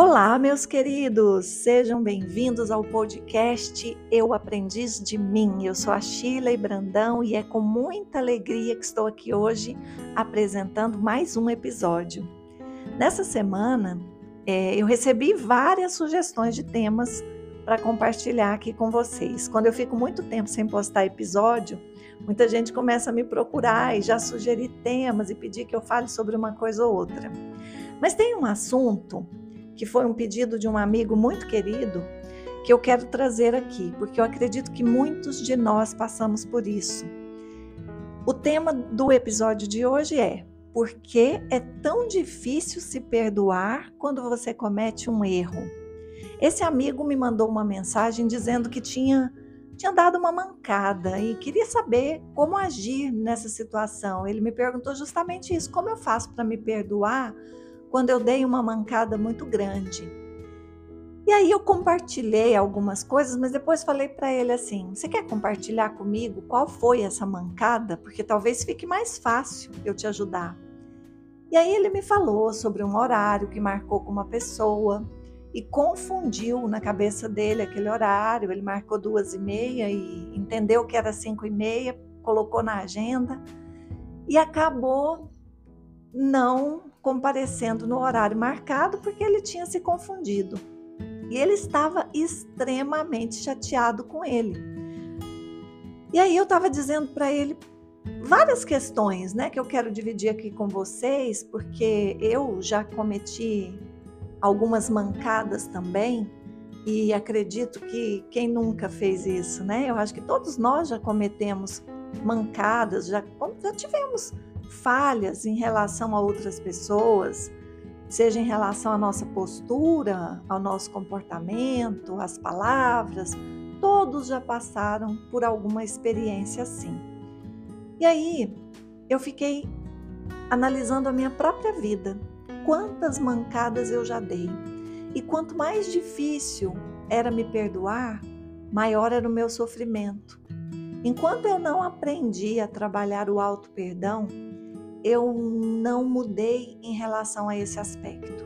Olá, meus queridos, sejam bem-vindos ao podcast Eu Aprendiz de Mim. Eu sou a Sheila Brandão e é com muita alegria que estou aqui hoje apresentando mais um episódio. Nessa semana, é, eu recebi várias sugestões de temas para compartilhar aqui com vocês. Quando eu fico muito tempo sem postar episódio, muita gente começa a me procurar e já sugerir temas e pedir que eu fale sobre uma coisa ou outra. Mas tem um assunto que foi um pedido de um amigo muito querido, que eu quero trazer aqui, porque eu acredito que muitos de nós passamos por isso. O tema do episódio de hoje é: por que é tão difícil se perdoar quando você comete um erro? Esse amigo me mandou uma mensagem dizendo que tinha tinha dado uma mancada e queria saber como agir nessa situação. Ele me perguntou justamente isso: como eu faço para me perdoar quando eu dei uma mancada muito grande. E aí eu compartilhei algumas coisas, mas depois falei para ele assim: "Você quer compartilhar comigo qual foi essa mancada? Porque talvez fique mais fácil eu te ajudar". E aí ele me falou sobre um horário que marcou com uma pessoa e confundiu na cabeça dele aquele horário. Ele marcou duas e meia e entendeu que era cinco e meia, colocou na agenda e acabou não comparecendo no horário marcado porque ele tinha se confundido. E ele estava extremamente chateado com ele. E aí eu estava dizendo para ele várias questões, né, que eu quero dividir aqui com vocês, porque eu já cometi algumas mancadas também e acredito que quem nunca fez isso, né? Eu acho que todos nós já cometemos mancadas, já, já tivemos falhas em relação a outras pessoas, seja em relação à nossa postura, ao nosso comportamento, às palavras, todos já passaram por alguma experiência assim. E aí eu fiquei analisando a minha própria vida, quantas mancadas eu já dei. E quanto mais difícil era me perdoar, maior era o meu sofrimento. Enquanto eu não aprendi a trabalhar o auto perdão, eu não mudei em relação a esse aspecto.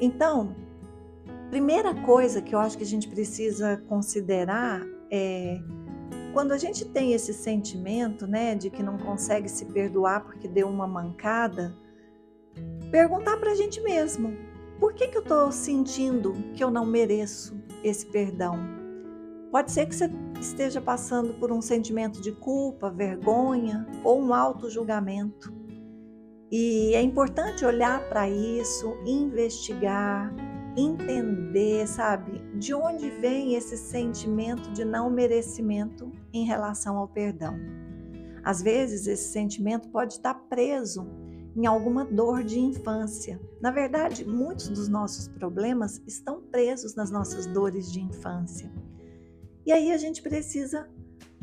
Então, primeira coisa que eu acho que a gente precisa considerar é quando a gente tem esse sentimento, né, de que não consegue se perdoar porque deu uma mancada, perguntar para a gente mesmo: por que, que eu estou sentindo que eu não mereço esse perdão? Pode ser que você esteja passando por um sentimento de culpa, vergonha ou um auto-julgamento. E é importante olhar para isso, investigar, entender, sabe, de onde vem esse sentimento de não merecimento em relação ao perdão. Às vezes, esse sentimento pode estar preso em alguma dor de infância. Na verdade, muitos dos nossos problemas estão presos nas nossas dores de infância. E aí a gente precisa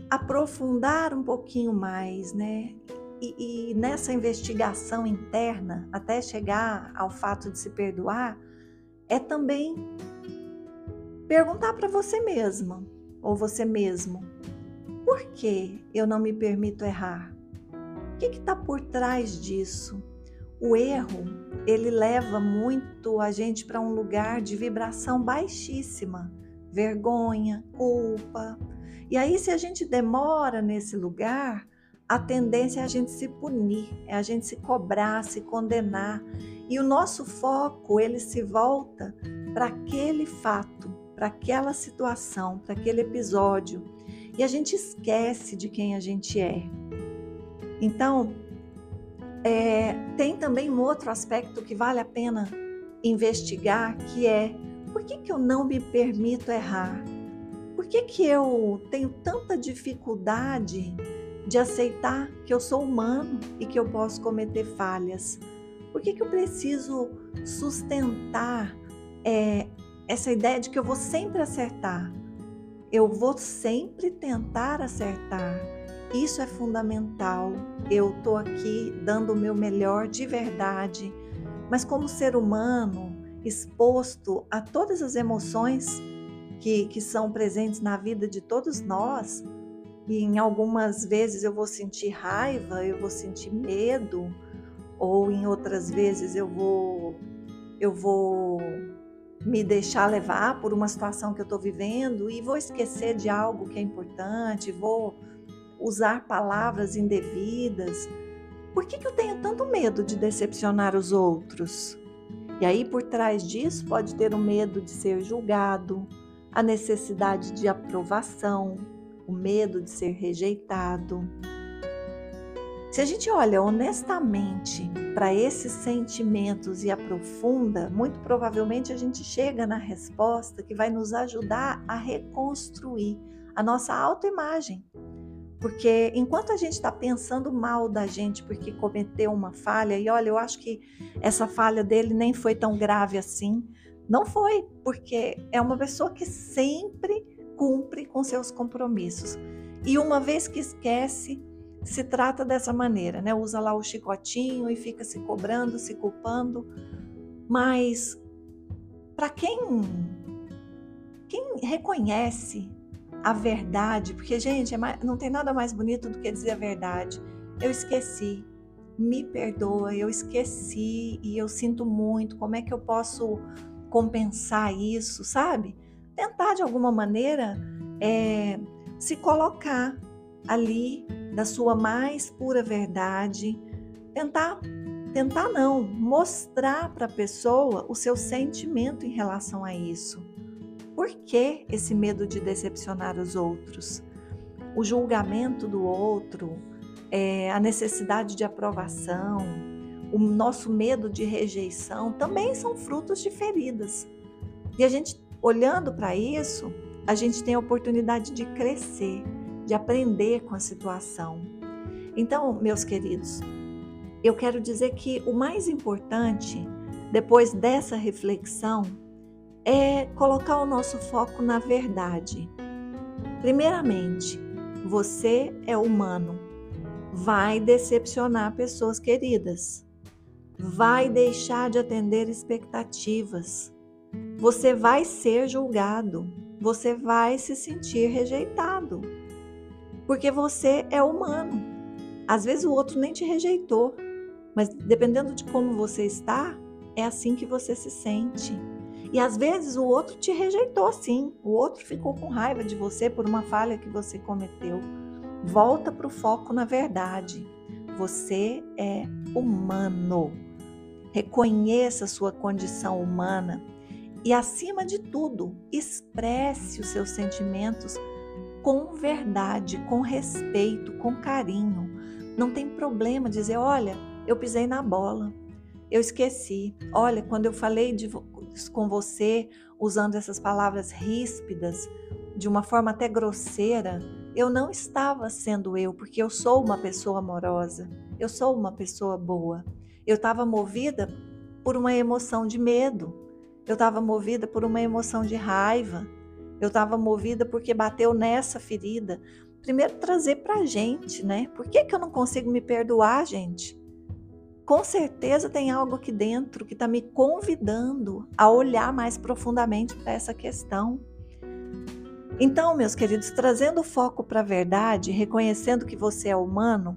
aprofundar um pouquinho mais, né? E, e, nessa investigação interna, até chegar ao fato de se perdoar, é também perguntar para você mesma ou você mesmo: por que eu não me permito errar? O que está por trás disso? O erro, ele leva muito a gente para um lugar de vibração baixíssima, vergonha, culpa. E aí, se a gente demora nesse lugar, a tendência é a gente se punir, é a gente se cobrar, se condenar. E o nosso foco, ele se volta para aquele fato, para aquela situação, para aquele episódio. E a gente esquece de quem a gente é. Então, é, tem também um outro aspecto que vale a pena investigar, que é por que, que eu não me permito errar? Por que, que eu tenho tanta dificuldade de aceitar que eu sou humano e que eu posso cometer falhas? Por que, que eu preciso sustentar é, essa ideia de que eu vou sempre acertar? Eu vou sempre tentar acertar. Isso é fundamental. Eu estou aqui dando o meu melhor de verdade, mas como ser humano, exposto a todas as emoções que, que são presentes na vida de todos nós, e em algumas vezes eu vou sentir raiva, eu vou sentir medo, ou em outras vezes eu vou eu vou me deixar levar por uma situação que eu estou vivendo e vou esquecer de algo que é importante, vou usar palavras indevidas. Por que, que eu tenho tanto medo de decepcionar os outros? E aí, por trás disso, pode ter o medo de ser julgado, a necessidade de aprovação, o medo de ser rejeitado. Se a gente olha honestamente para esses sentimentos e aprofunda, muito provavelmente a gente chega na resposta que vai nos ajudar a reconstruir a nossa autoimagem. Porque enquanto a gente está pensando mal da gente porque cometeu uma falha, e olha, eu acho que essa falha dele nem foi tão grave assim. Não foi, porque é uma pessoa que sempre cumpre com seus compromissos. E uma vez que esquece, se trata dessa maneira, né? Usa lá o chicotinho e fica se cobrando, se culpando. Mas para quem quem reconhece a verdade, porque, gente, é mais, não tem nada mais bonito do que dizer a verdade. Eu esqueci, me perdoa, eu esqueci e eu sinto muito. Como é que eu posso compensar isso, sabe? Tentar de alguma maneira é, se colocar ali da sua mais pura verdade, tentar tentar não, mostrar para a pessoa o seu sentimento em relação a isso. Por que esse medo de decepcionar os outros? O julgamento do outro, é, a necessidade de aprovação, o nosso medo de rejeição também são frutos de feridas. E a gente, olhando para isso, a gente tem a oportunidade de crescer, de aprender com a situação. Então, meus queridos, eu quero dizer que o mais importante, depois dessa reflexão, é colocar o nosso foco na verdade. Primeiramente, você é humano, vai decepcionar pessoas queridas, vai deixar de atender expectativas, você vai ser julgado, você vai se sentir rejeitado, porque você é humano. Às vezes o outro nem te rejeitou, mas dependendo de como você está, é assim que você se sente. E às vezes o outro te rejeitou sim, o outro ficou com raiva de você por uma falha que você cometeu. Volta para o foco na verdade. Você é humano. Reconheça sua condição humana e, acima de tudo, expresse os seus sentimentos com verdade, com respeito, com carinho. Não tem problema dizer: olha, eu pisei na bola, eu esqueci. Olha, quando eu falei de, com você usando essas palavras ríspidas, de uma forma até grosseira, eu não estava sendo eu, porque eu sou uma pessoa amorosa, eu sou uma pessoa boa. Eu estava movida por uma emoção de medo, eu estava movida por uma emoção de raiva, eu estava movida porque bateu nessa ferida. Primeiro, trazer para a gente, né? Por que, que eu não consigo me perdoar, gente? com certeza tem algo aqui dentro que está me convidando a olhar mais profundamente para essa questão. Então, meus queridos, trazendo o foco para a verdade, reconhecendo que você é humano,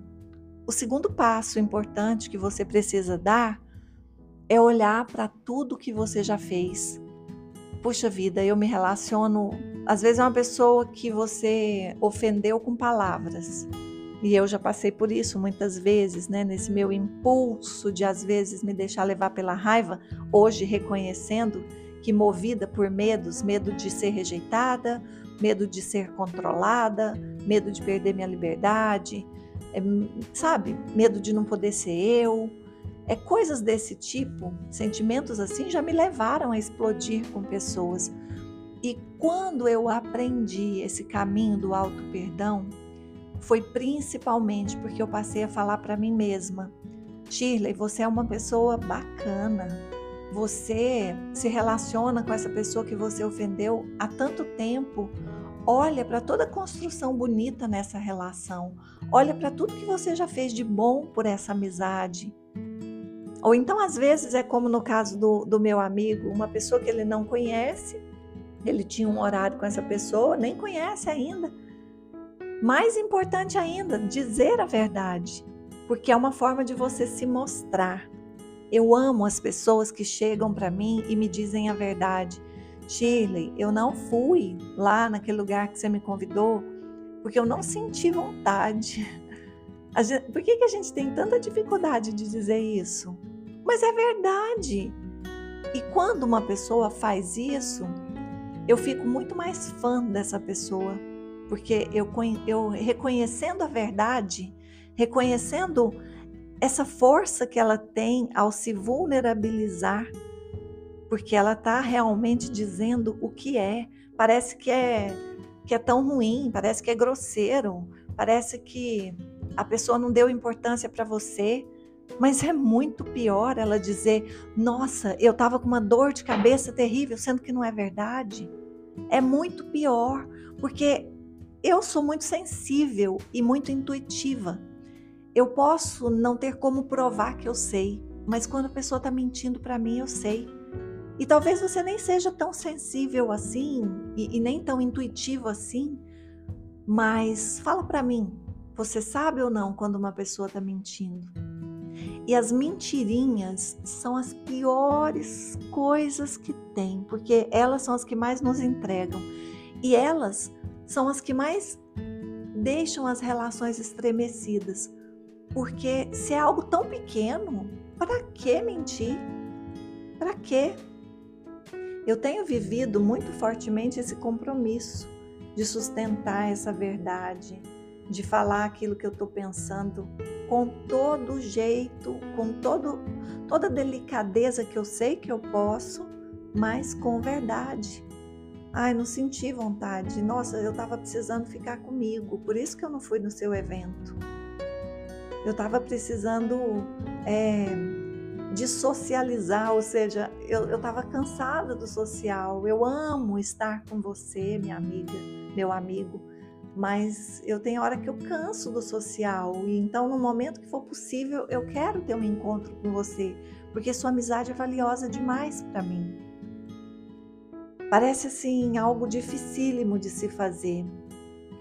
o segundo passo importante que você precisa dar é olhar para tudo que você já fez. Puxa vida, eu me relaciono. Às vezes é uma pessoa que você ofendeu com palavras. E eu já passei por isso muitas vezes, né? Nesse meu impulso de às vezes me deixar levar pela raiva, hoje reconhecendo que movida por medos, medo de ser rejeitada, medo de ser controlada, medo de perder minha liberdade, é, sabe? Medo de não poder ser eu. É coisas desse tipo, sentimentos assim já me levaram a explodir com pessoas. E quando eu aprendi esse caminho do auto perdão, foi principalmente porque eu passei a falar para mim mesma: Shirley, você é uma pessoa bacana. Você se relaciona com essa pessoa que você ofendeu há tanto tempo. Olha para toda a construção bonita nessa relação. Olha para tudo que você já fez de bom por essa amizade. Ou então, às vezes, é como no caso do, do meu amigo, uma pessoa que ele não conhece, ele tinha um horário com essa pessoa, nem conhece ainda, mais importante ainda, dizer a verdade, porque é uma forma de você se mostrar. Eu amo as pessoas que chegam para mim e me dizem a verdade. Shirley, eu não fui lá naquele lugar que você me convidou porque eu não senti vontade. Gente, por que, que a gente tem tanta dificuldade de dizer isso? Mas é verdade. E quando uma pessoa faz isso, eu fico muito mais fã dessa pessoa, porque eu, eu reconhecendo a verdade, reconhecendo essa força que ela tem ao se vulnerabilizar, porque ela está realmente dizendo o que é. Parece que é que é tão ruim, parece que é grosseiro, parece que a pessoa não deu importância para você, mas é muito pior ela dizer: Nossa, eu estava com uma dor de cabeça terrível, sendo que não é verdade. É muito pior, porque eu sou muito sensível e muito intuitiva. Eu posso não ter como provar que eu sei, mas quando a pessoa está mentindo para mim, eu sei. E talvez você nem seja tão sensível assim e, e nem tão intuitivo assim, mas fala para mim, você sabe ou não quando uma pessoa está mentindo? E as mentirinhas são as piores coisas que tem, porque elas são as que mais nos entregam. E elas são as que mais deixam as relações estremecidas. Porque se é algo tão pequeno, para que mentir? Para quê? Eu tenho vivido muito fortemente esse compromisso de sustentar essa verdade, de falar aquilo que eu estou pensando com todo jeito, com todo, toda delicadeza que eu sei que eu posso, mas com verdade. Ai, não senti vontade. Nossa, eu estava precisando ficar comigo, por isso que eu não fui no seu evento. Eu estava precisando é, de socializar, ou seja, eu estava cansada do social. Eu amo estar com você, minha amiga, meu amigo, mas eu tenho hora que eu canso do social. E então, no momento que for possível, eu quero ter um encontro com você, porque sua amizade é valiosa demais para mim. Parece assim algo dificílimo de se fazer,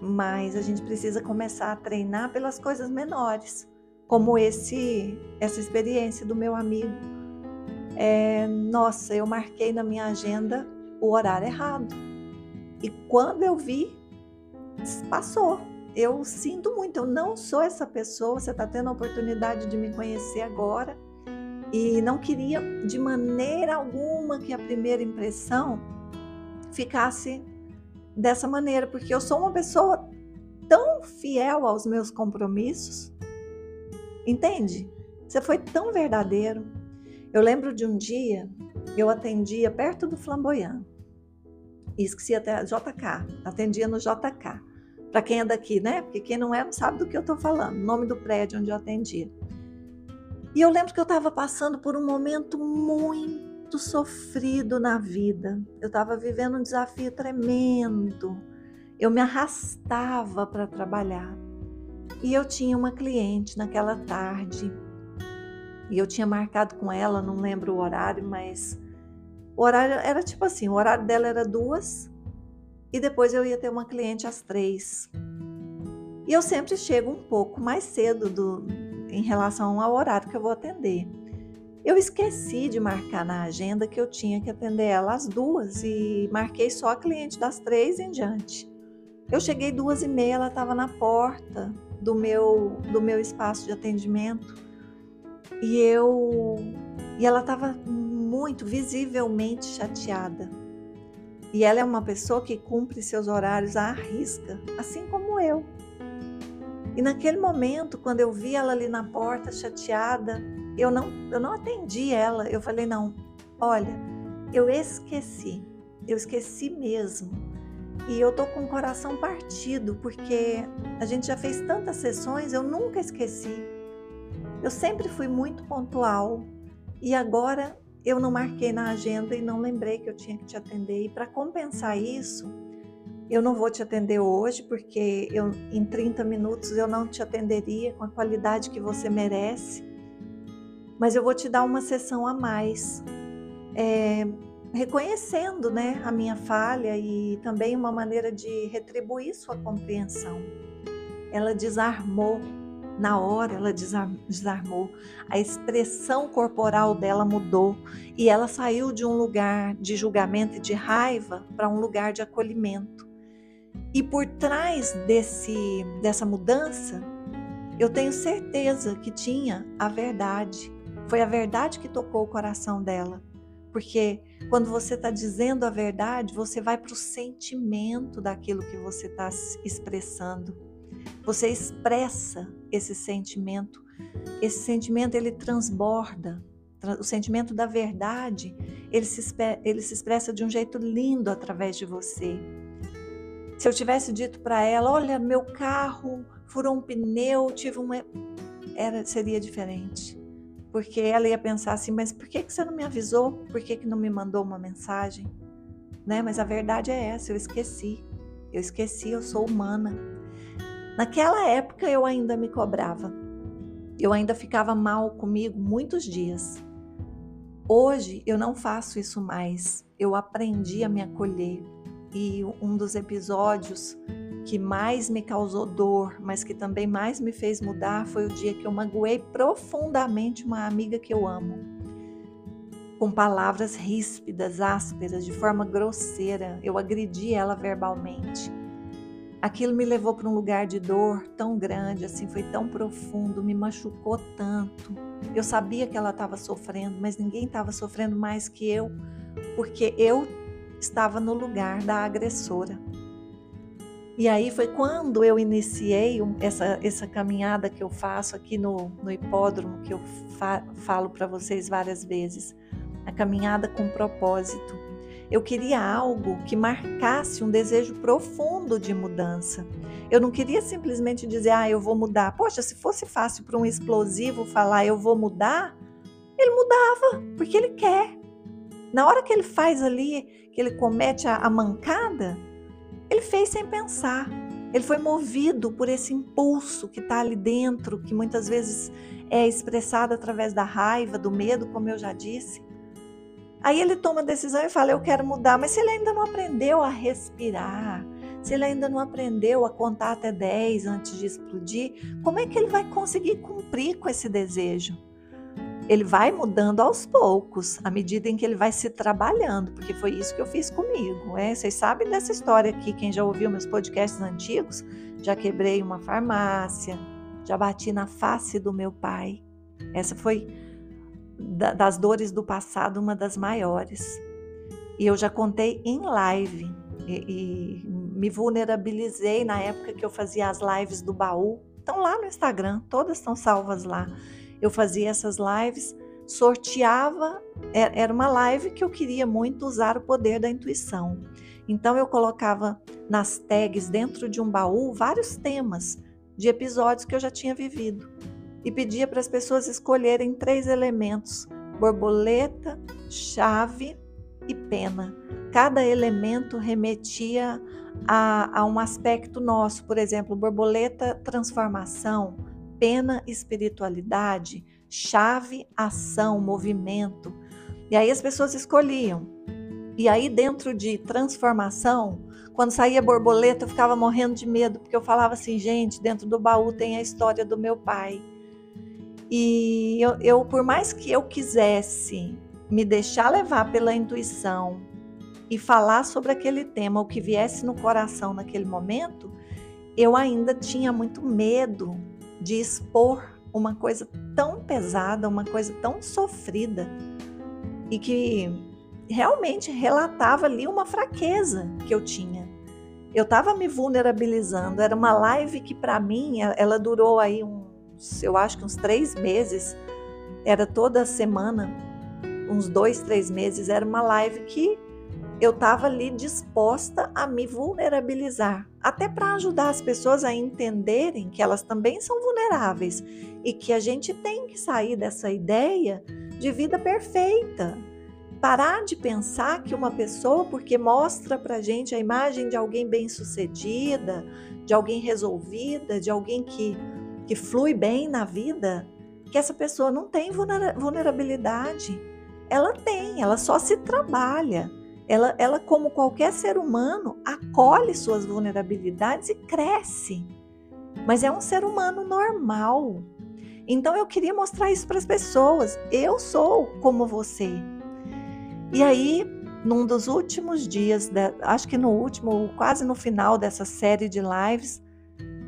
mas a gente precisa começar a treinar pelas coisas menores como esse essa experiência do meu amigo. É, nossa, eu marquei na minha agenda o horário errado. E quando eu vi, passou. Eu sinto muito, eu não sou essa pessoa. Você está tendo a oportunidade de me conhecer agora. E não queria de maneira alguma que a primeira impressão ficasse dessa maneira, porque eu sou uma pessoa tão fiel aos meus compromissos Entende? Você foi tão verdadeiro. Eu lembro de um dia, eu atendia perto do Flamboyant. Esqueci até JK, atendia no JK. Para quem é daqui, né? Porque quem não é não sabe do que eu estou falando. Nome do prédio onde eu atendia. E eu lembro que eu estava passando por um momento muito sofrido na vida. Eu estava vivendo um desafio tremendo. Eu me arrastava para trabalhar. E eu tinha uma cliente naquela tarde. E eu tinha marcado com ela, não lembro o horário, mas o horário era tipo assim: o horário dela era duas e depois eu ia ter uma cliente às três. E eu sempre chego um pouco mais cedo do, em relação ao horário que eu vou atender. Eu esqueci de marcar na agenda que eu tinha que atender ela às duas e marquei só a cliente das três em diante. Eu cheguei duas e meia, ela estava na porta do meu, do meu espaço de atendimento e eu e ela estava muito visivelmente chateada. E ela é uma pessoa que cumpre seus horários à risca, assim como eu. E naquele momento, quando eu vi ela ali na porta chateada, eu não, eu não atendi ela. Eu falei: não, olha, eu esqueci, eu esqueci mesmo e eu tô com o coração partido porque a gente já fez tantas sessões, eu nunca esqueci. Eu sempre fui muito pontual e agora eu não marquei na agenda e não lembrei que eu tinha que te atender. E para compensar isso, eu não vou te atender hoje porque eu, em 30 minutos eu não te atenderia com a qualidade que você merece. Mas eu vou te dar uma sessão a mais. É, reconhecendo né, a minha falha e também uma maneira de retribuir sua compreensão. Ela desarmou Na hora ela desarmou, a expressão corporal dela mudou e ela saiu de um lugar de julgamento e de raiva para um lugar de acolhimento. E por trás desse, dessa mudança, eu tenho certeza que tinha a verdade. Foi a verdade que tocou o coração dela. Porque quando você está dizendo a verdade, você vai para o sentimento daquilo que você está expressando. Você expressa esse sentimento. Esse sentimento ele transborda. O sentimento da verdade ele se, ele se expressa de um jeito lindo através de você. Se eu tivesse dito para ela, olha, meu carro furou um pneu, tive uma, era seria diferente porque ela ia pensar assim, mas por que, que você não me avisou? Por que, que não me mandou uma mensagem? Né? Mas a verdade é essa, eu esqueci. Eu esqueci, eu sou humana. Naquela época eu ainda me cobrava. Eu ainda ficava mal comigo muitos dias. Hoje eu não faço isso mais. Eu aprendi a me acolher. E um dos episódios que mais me causou dor, mas que também mais me fez mudar foi o dia que eu magoei profundamente uma amiga que eu amo. Com palavras ríspidas, ásperas, de forma grosseira, eu agredi ela verbalmente. Aquilo me levou para um lugar de dor tão grande, assim, foi tão profundo, me machucou tanto. Eu sabia que ela estava sofrendo, mas ninguém estava sofrendo mais que eu, porque eu estava no lugar da agressora. E aí foi quando eu iniciei essa, essa caminhada que eu faço aqui no, no hipódromo, que eu fa falo para vocês várias vezes, a caminhada com propósito. Eu queria algo que marcasse um desejo profundo de mudança. Eu não queria simplesmente dizer, ah, eu vou mudar. Poxa, se fosse fácil para um explosivo falar, eu vou mudar, ele mudava, porque ele quer. Na hora que ele faz ali, que ele comete a, a mancada, ele fez sem pensar. Ele foi movido por esse impulso que está ali dentro, que muitas vezes é expressado através da raiva, do medo, como eu já disse. Aí ele toma a decisão e fala: Eu quero mudar. Mas se ele ainda não aprendeu a respirar, se ele ainda não aprendeu a contar até 10 antes de explodir, como é que ele vai conseguir cumprir com esse desejo? ele vai mudando aos poucos, à medida em que ele vai se trabalhando, porque foi isso que eu fiz comigo. É? Vocês sabem dessa história aqui, quem já ouviu meus podcasts antigos, já quebrei uma farmácia, já bati na face do meu pai. Essa foi das dores do passado uma das maiores. E eu já contei em live e, e me vulnerabilizei na época que eu fazia as lives do baú. Estão lá no Instagram, todas estão salvas lá eu fazia essas lives, sorteava, é, era uma live que eu queria muito usar o poder da intuição. Então eu colocava nas tags dentro de um baú vários temas de episódios que eu já tinha vivido e pedia para as pessoas escolherem três elementos: borboleta, chave e pena. Cada elemento remetia a, a um aspecto nosso, por exemplo, borboleta, transformação, pena espiritualidade, chave ação, movimento. E aí as pessoas escolhiam. E aí dentro de transformação, quando saía borboleta, eu ficava morrendo de medo, porque eu falava assim, gente, dentro do baú tem a história do meu pai. E eu, eu por mais que eu quisesse me deixar levar pela intuição e falar sobre aquele tema, o que viesse no coração naquele momento, eu ainda tinha muito medo de expor uma coisa tão pesada, uma coisa tão sofrida e que realmente relatava ali uma fraqueza que eu tinha. Eu estava me vulnerabilizando. Era uma live que para mim ela durou aí uns, eu acho que uns três meses. Era toda semana, uns dois, três meses. Era uma live que eu estava ali disposta a me vulnerabilizar, até para ajudar as pessoas a entenderem que elas também são vulneráveis e que a gente tem que sair dessa ideia de vida perfeita. Parar de pensar que uma pessoa, porque mostra para gente a imagem de alguém bem-sucedida, de alguém resolvida, de alguém que, que flui bem na vida, que essa pessoa não tem vulnerabilidade. Ela tem, ela só se trabalha. Ela, ela, como qualquer ser humano, acolhe suas vulnerabilidades e cresce. mas é um ser humano normal. Então eu queria mostrar isso para as pessoas. Eu sou como você. E aí, num dos últimos dias, acho que no último, quase no final dessa série de lives,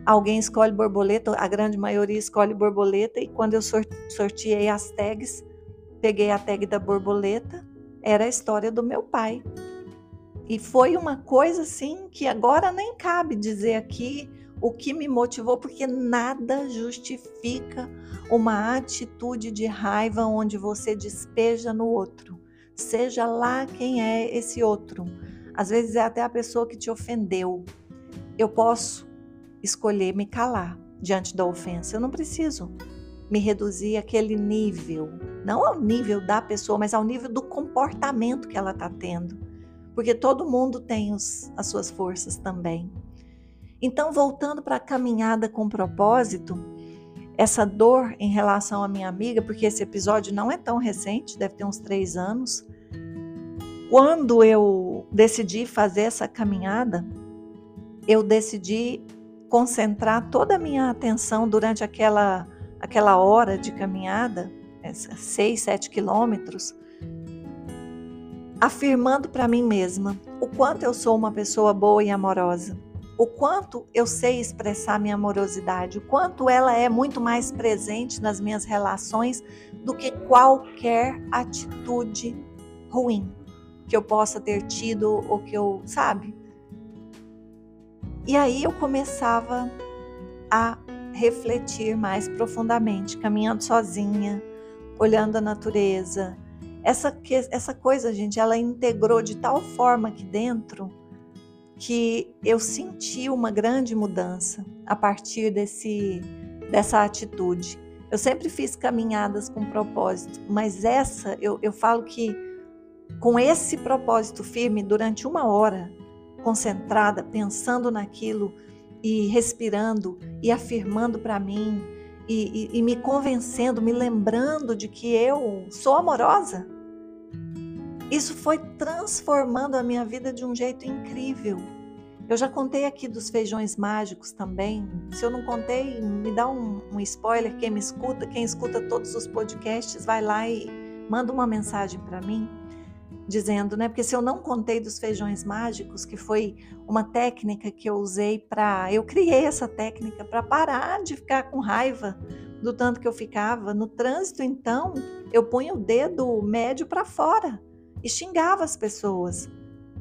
alguém escolhe borboleta, a grande maioria escolhe borboleta, e quando eu sorteei as tags, peguei a tag da borboleta, era a história do meu pai. E foi uma coisa assim que agora nem cabe dizer aqui o que me motivou, porque nada justifica uma atitude de raiva onde você despeja no outro, seja lá quem é esse outro. Às vezes é até a pessoa que te ofendeu. Eu posso escolher me calar diante da ofensa. Eu não preciso me reduzir àquele nível, não ao nível da pessoa, mas ao nível do comportamento que ela está tendo. Porque todo mundo tem os, as suas forças também. Então, voltando para a caminhada com propósito, essa dor em relação à minha amiga, porque esse episódio não é tão recente, deve ter uns três anos. Quando eu decidi fazer essa caminhada, eu decidi concentrar toda a minha atenção durante aquela, aquela hora de caminhada, seis, sete quilômetros, afirmando para mim mesma o quanto eu sou uma pessoa boa e amorosa o quanto eu sei expressar minha amorosidade, o quanto ela é muito mais presente nas minhas relações do que qualquer atitude ruim que eu possa ter tido ou que eu, sabe? E aí eu começava a refletir mais profundamente, caminhando sozinha, olhando a natureza. Essa, essa coisa, gente, ela integrou de tal forma aqui dentro que eu senti uma grande mudança a partir desse, dessa atitude. Eu sempre fiz caminhadas com propósito, mas essa eu, eu falo que com esse propósito firme durante uma hora, concentrada, pensando naquilo e respirando e afirmando para mim e, e, e me convencendo, me lembrando de que eu sou amorosa, isso foi transformando a minha vida de um jeito incrível. Eu já contei aqui dos feijões mágicos também. Se eu não contei, me dá um, um, spoiler. Quem me escuta, quem escuta todos os podcasts, vai lá e manda uma mensagem para mim dizendo, né? Porque se eu não contei dos feijões mágicos, que foi uma técnica que eu usei para, eu criei essa técnica para parar de ficar com raiva do tanto que eu ficava no trânsito. Então, eu punho o dedo médio para fora e xingava as pessoas.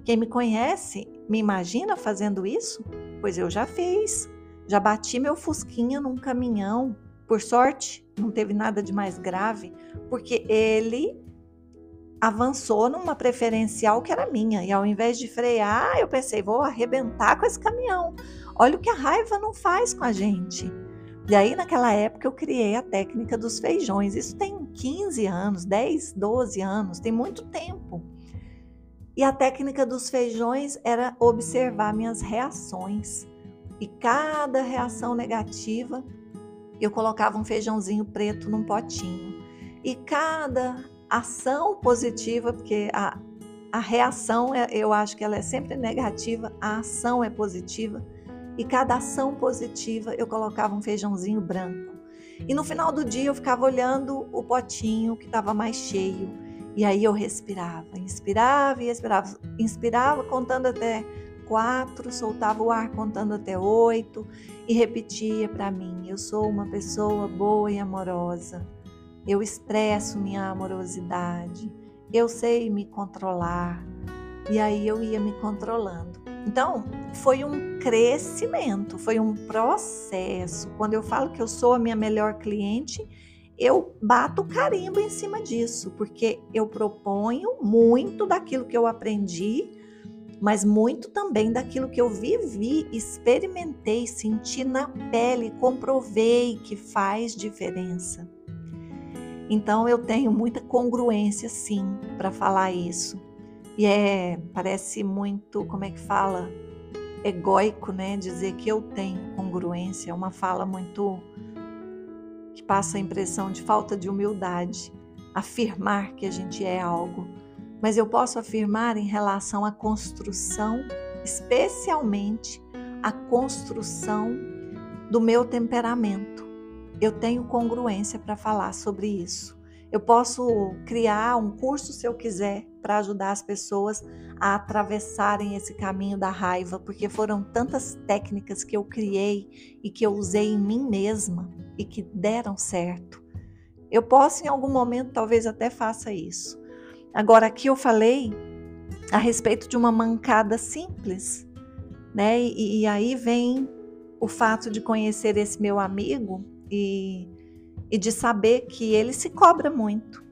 Quem me conhece me imagina fazendo isso? Pois eu já fiz. Já bati meu fusquinha num caminhão. Por sorte, não teve nada de mais grave, porque ele avançou numa preferencial que era minha. E ao invés de frear, eu pensei, vou arrebentar com esse caminhão. Olha o que a raiva não faz com a gente. E aí, naquela época, eu criei a técnica dos feijões. Isso tem 15 anos, 10, 12 anos, tem muito tempo. E a técnica dos feijões era observar minhas reações. E cada reação negativa, eu colocava um feijãozinho preto num potinho. E cada ação positiva, porque a, a reação, é, eu acho que ela é sempre negativa, a ação é positiva. E cada ação positiva, eu colocava um feijãozinho branco. E no final do dia, eu ficava olhando o potinho que estava mais cheio e aí eu respirava, inspirava e expirava, inspirava contando até quatro, soltava o ar contando até oito e repetia para mim: eu sou uma pessoa boa e amorosa. Eu expresso minha amorosidade. Eu sei me controlar. E aí eu ia me controlando. Então, foi um crescimento, foi um processo. Quando eu falo que eu sou a minha melhor cliente, eu bato carimbo em cima disso, porque eu proponho muito daquilo que eu aprendi, mas muito também daquilo que eu vivi, experimentei, senti na pele, comprovei que faz diferença. Então eu tenho muita congruência sim para falar isso. E é, parece muito, como é que fala? Egóico, né? Dizer que eu tenho congruência, é uma fala muito que passa a impressão de falta de humildade, afirmar que a gente é algo. Mas eu posso afirmar em relação à construção, especialmente a construção do meu temperamento. Eu tenho congruência para falar sobre isso. Eu posso criar um curso se eu quiser para ajudar as pessoas a atravessarem esse caminho da raiva, porque foram tantas técnicas que eu criei e que eu usei em mim mesma e que deram certo. Eu posso em algum momento talvez até faça isso. Agora aqui eu falei a respeito de uma mancada simples, né? E, e aí vem o fato de conhecer esse meu amigo e e de saber que ele se cobra muito,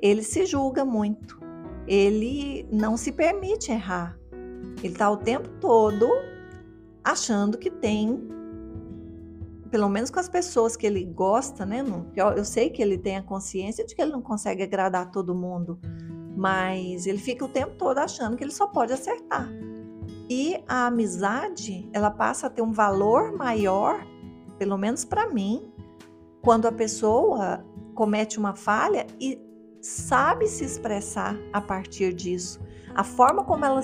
ele se julga muito, ele não se permite errar. Ele está o tempo todo achando que tem, pelo menos com as pessoas que ele gosta, né? Eu sei que ele tem a consciência de que ele não consegue agradar todo mundo, mas ele fica o tempo todo achando que ele só pode acertar. E a amizade, ela passa a ter um valor maior, pelo menos para mim, quando a pessoa comete uma falha e sabe se expressar a partir disso. A forma como ela,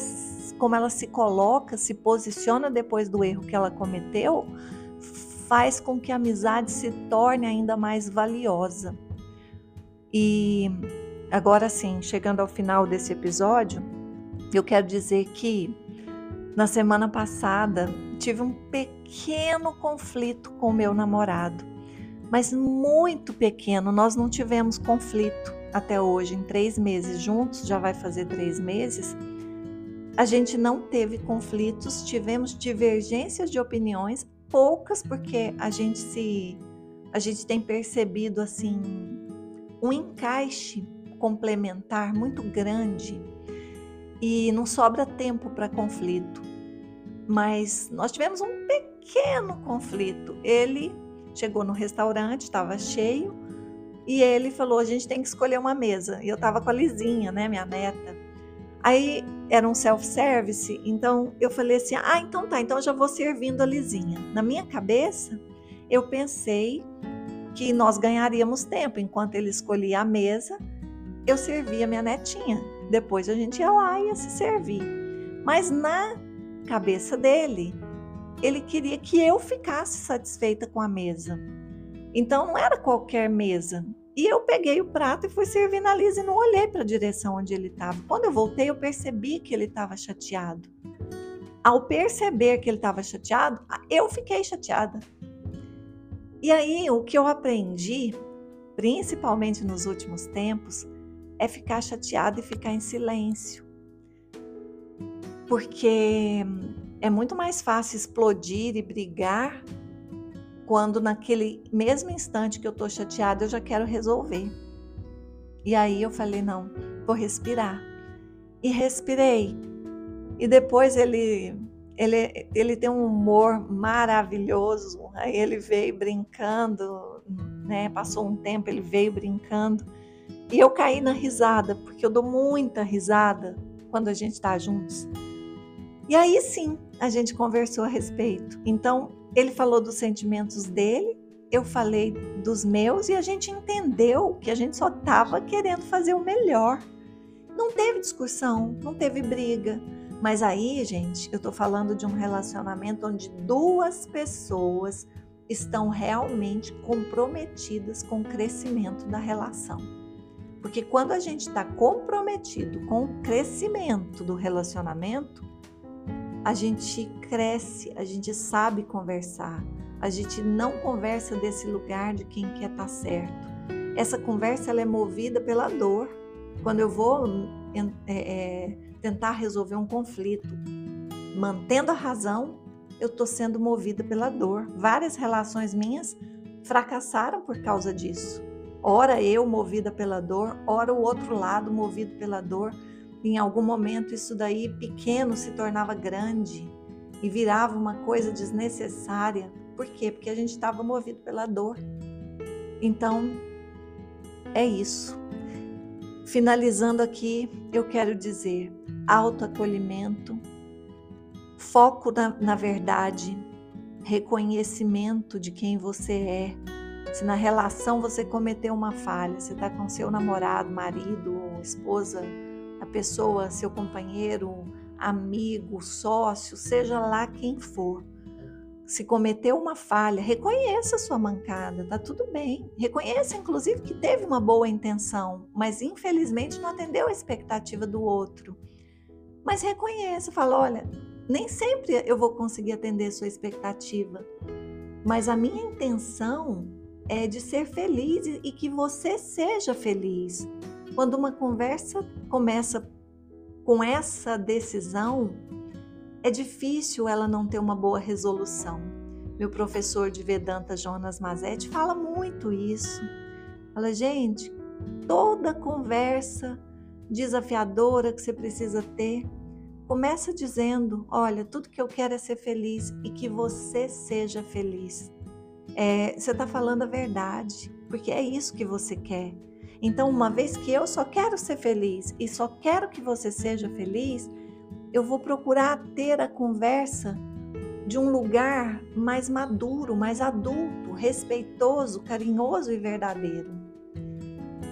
como ela se coloca, se posiciona depois do erro que ela cometeu, faz com que a amizade se torne ainda mais valiosa. E agora sim, chegando ao final desse episódio, eu quero dizer que na semana passada tive um pequeno conflito com meu namorado mas muito pequeno. Nós não tivemos conflito até hoje, em três meses juntos, já vai fazer três meses. A gente não teve conflitos, tivemos divergências de opiniões, poucas, porque a gente se. A gente tem percebido assim um encaixe complementar muito grande e não sobra tempo para conflito. Mas nós tivemos um pequeno conflito. Ele chegou no restaurante, estava cheio, e ele falou: a gente tem que escolher uma mesa. E eu estava com a Lizinha, né, minha neta. Aí era um self-service, então eu falei assim: ah, então tá, então eu já vou servindo a Lizinha. Na minha cabeça, eu pensei que nós ganharíamos tempo enquanto ele escolhia a mesa, eu servia minha netinha. Depois a gente ia lá e ia se servir. Mas na cabeça dele, ele queria que eu ficasse satisfeita com a mesa. Então não era qualquer mesa. E eu peguei o prato e fui servir na Lisa e não olhei para a direção onde ele estava. Quando eu voltei, eu percebi que ele estava chateado. Ao perceber que ele estava chateado, eu fiquei chateada. E aí, o que eu aprendi, principalmente nos últimos tempos, é ficar chateada e ficar em silêncio. Porque é muito mais fácil explodir e brigar quando naquele mesmo instante que eu tô chateada eu já quero resolver. E aí eu falei, não, vou respirar. E respirei. E depois ele ele, ele tem um humor maravilhoso. Aí ele veio brincando, né? Passou um tempo, ele veio brincando. E eu caí na risada, porque eu dou muita risada quando a gente está juntos. E aí sim, a gente conversou a respeito. Então, ele falou dos sentimentos dele, eu falei dos meus e a gente entendeu que a gente só estava querendo fazer o melhor. Não teve discussão, não teve briga. Mas aí, gente, eu estou falando de um relacionamento onde duas pessoas estão realmente comprometidas com o crescimento da relação. Porque quando a gente está comprometido com o crescimento do relacionamento, a gente cresce, a gente sabe conversar, a gente não conversa desse lugar de quem quer estar tá certo. Essa conversa ela é movida pela dor. Quando eu vou é, é, tentar resolver um conflito, mantendo a razão, eu estou sendo movida pela dor. Várias relações minhas fracassaram por causa disso. Ora eu movida pela dor, ora o outro lado movido pela dor em algum momento isso daí pequeno se tornava grande e virava uma coisa desnecessária. Por quê? Porque a gente estava movido pela dor. Então, é isso. Finalizando aqui, eu quero dizer: autoacolhimento, foco na, na verdade, reconhecimento de quem você é. Se na relação você cometeu uma falha, você está com seu namorado, marido, esposa, a pessoa, seu companheiro, amigo, sócio, seja lá quem for. se cometeu uma falha, reconheça a sua mancada, tá tudo bem. Reconheça, inclusive, que teve uma boa intenção, mas infelizmente não atendeu a expectativa do outro. Mas reconheça, fala: olha, nem sempre eu vou conseguir atender a sua expectativa, mas a minha intenção é de ser feliz e que você seja feliz. Quando uma conversa começa com essa decisão, é difícil ela não ter uma boa resolução. Meu professor de Vedanta, Jonas Mazetti, fala muito isso. Fala, gente, toda conversa desafiadora que você precisa ter, começa dizendo: Olha, tudo que eu quero é ser feliz e que você seja feliz. É, você está falando a verdade, porque é isso que você quer. Então, uma vez que eu só quero ser feliz e só quero que você seja feliz, eu vou procurar ter a conversa de um lugar mais maduro, mais adulto, respeitoso, carinhoso e verdadeiro.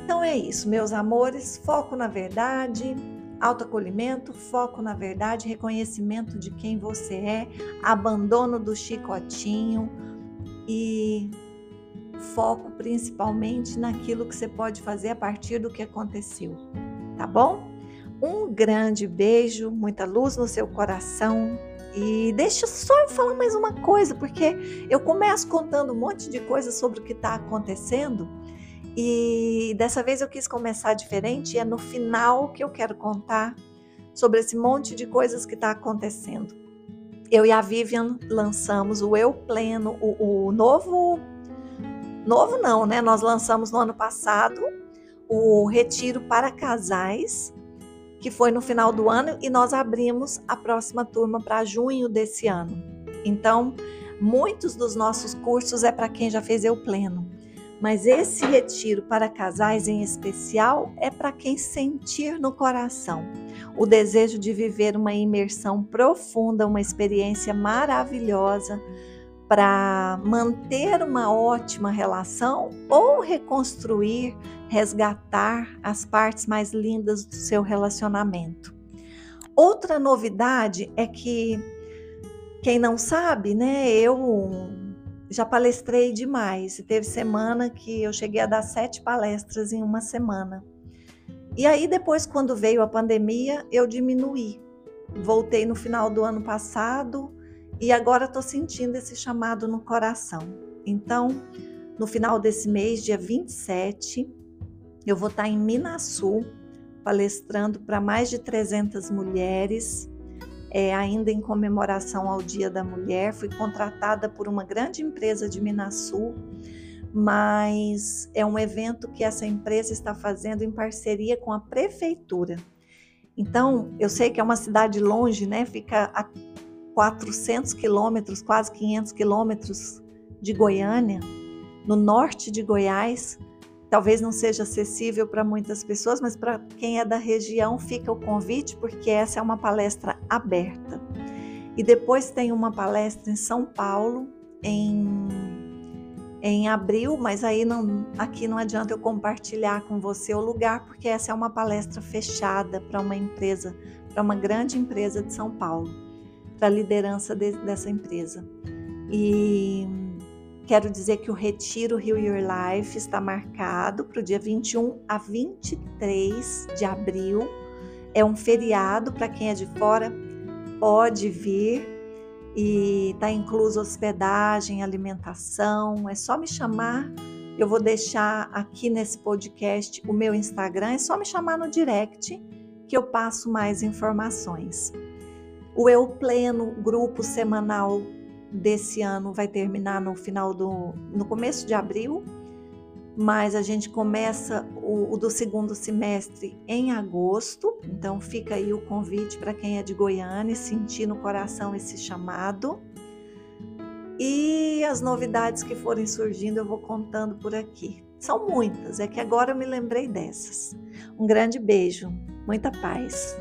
Então é isso, meus amores, foco na verdade, autoacolhimento, foco na verdade, reconhecimento de quem você é, abandono do chicotinho e foco principalmente naquilo que você pode fazer a partir do que aconteceu, tá bom? Um grande beijo, muita luz no seu coração. E deixa só eu falar mais uma coisa, porque eu começo contando um monte de coisas sobre o que está acontecendo. E dessa vez eu quis começar diferente, e é no final que eu quero contar sobre esse monte de coisas que está acontecendo. Eu e a Vivian lançamos o Eu Pleno, o, o novo. Novo não, né? Nós lançamos no ano passado o Retiro para Casais, que foi no final do ano, e nós abrimos a próxima turma para junho desse ano. Então, muitos dos nossos cursos é para quem já fez eu pleno. Mas esse retiro para casais em especial é para quem sentir no coração o desejo de viver uma imersão profunda, uma experiência maravilhosa para manter uma ótima relação ou reconstruir, resgatar as partes mais lindas do seu relacionamento. Outra novidade é que quem não sabe, né, eu já palestrei demais. Teve semana que eu cheguei a dar sete palestras em uma semana. E aí depois, quando veio a pandemia, eu diminuí. Voltei no final do ano passado e agora estou sentindo esse chamado no coração. Então, no final desse mês, dia 27, eu vou estar em Minasul, palestrando para mais de 300 mulheres, é, ainda em comemoração ao Dia da Mulher. Fui contratada por uma grande empresa de Minasul, mas é um evento que essa empresa está fazendo em parceria com a prefeitura. Então, eu sei que é uma cidade longe, né? Fica a 400 quilômetros, quase 500 quilômetros de Goiânia, no norte de Goiás. Talvez não seja acessível para muitas pessoas, mas para quem é da região fica o convite, porque essa é uma palestra aberta. E depois tem uma palestra em São Paulo, em, em abril, mas aí não, aqui não adianta eu compartilhar com você o lugar, porque essa é uma palestra fechada para uma empresa, para uma grande empresa de São Paulo para a liderança de, dessa empresa. E quero dizer que o Retiro Heal Your Life está marcado para o dia 21 a 23 de abril. É um feriado para quem é de fora, pode vir e está incluso hospedagem, alimentação. É só me chamar. Eu vou deixar aqui nesse podcast o meu Instagram. É só me chamar no direct que eu passo mais informações. O Eu Pleno, grupo semanal desse ano, vai terminar no final do no começo de abril, mas a gente começa o, o do segundo semestre em agosto. Então fica aí o convite para quem é de Goiânia sentir no coração esse chamado. E as novidades que forem surgindo eu vou contando por aqui. São muitas, é que agora eu me lembrei dessas. Um grande beijo, muita paz.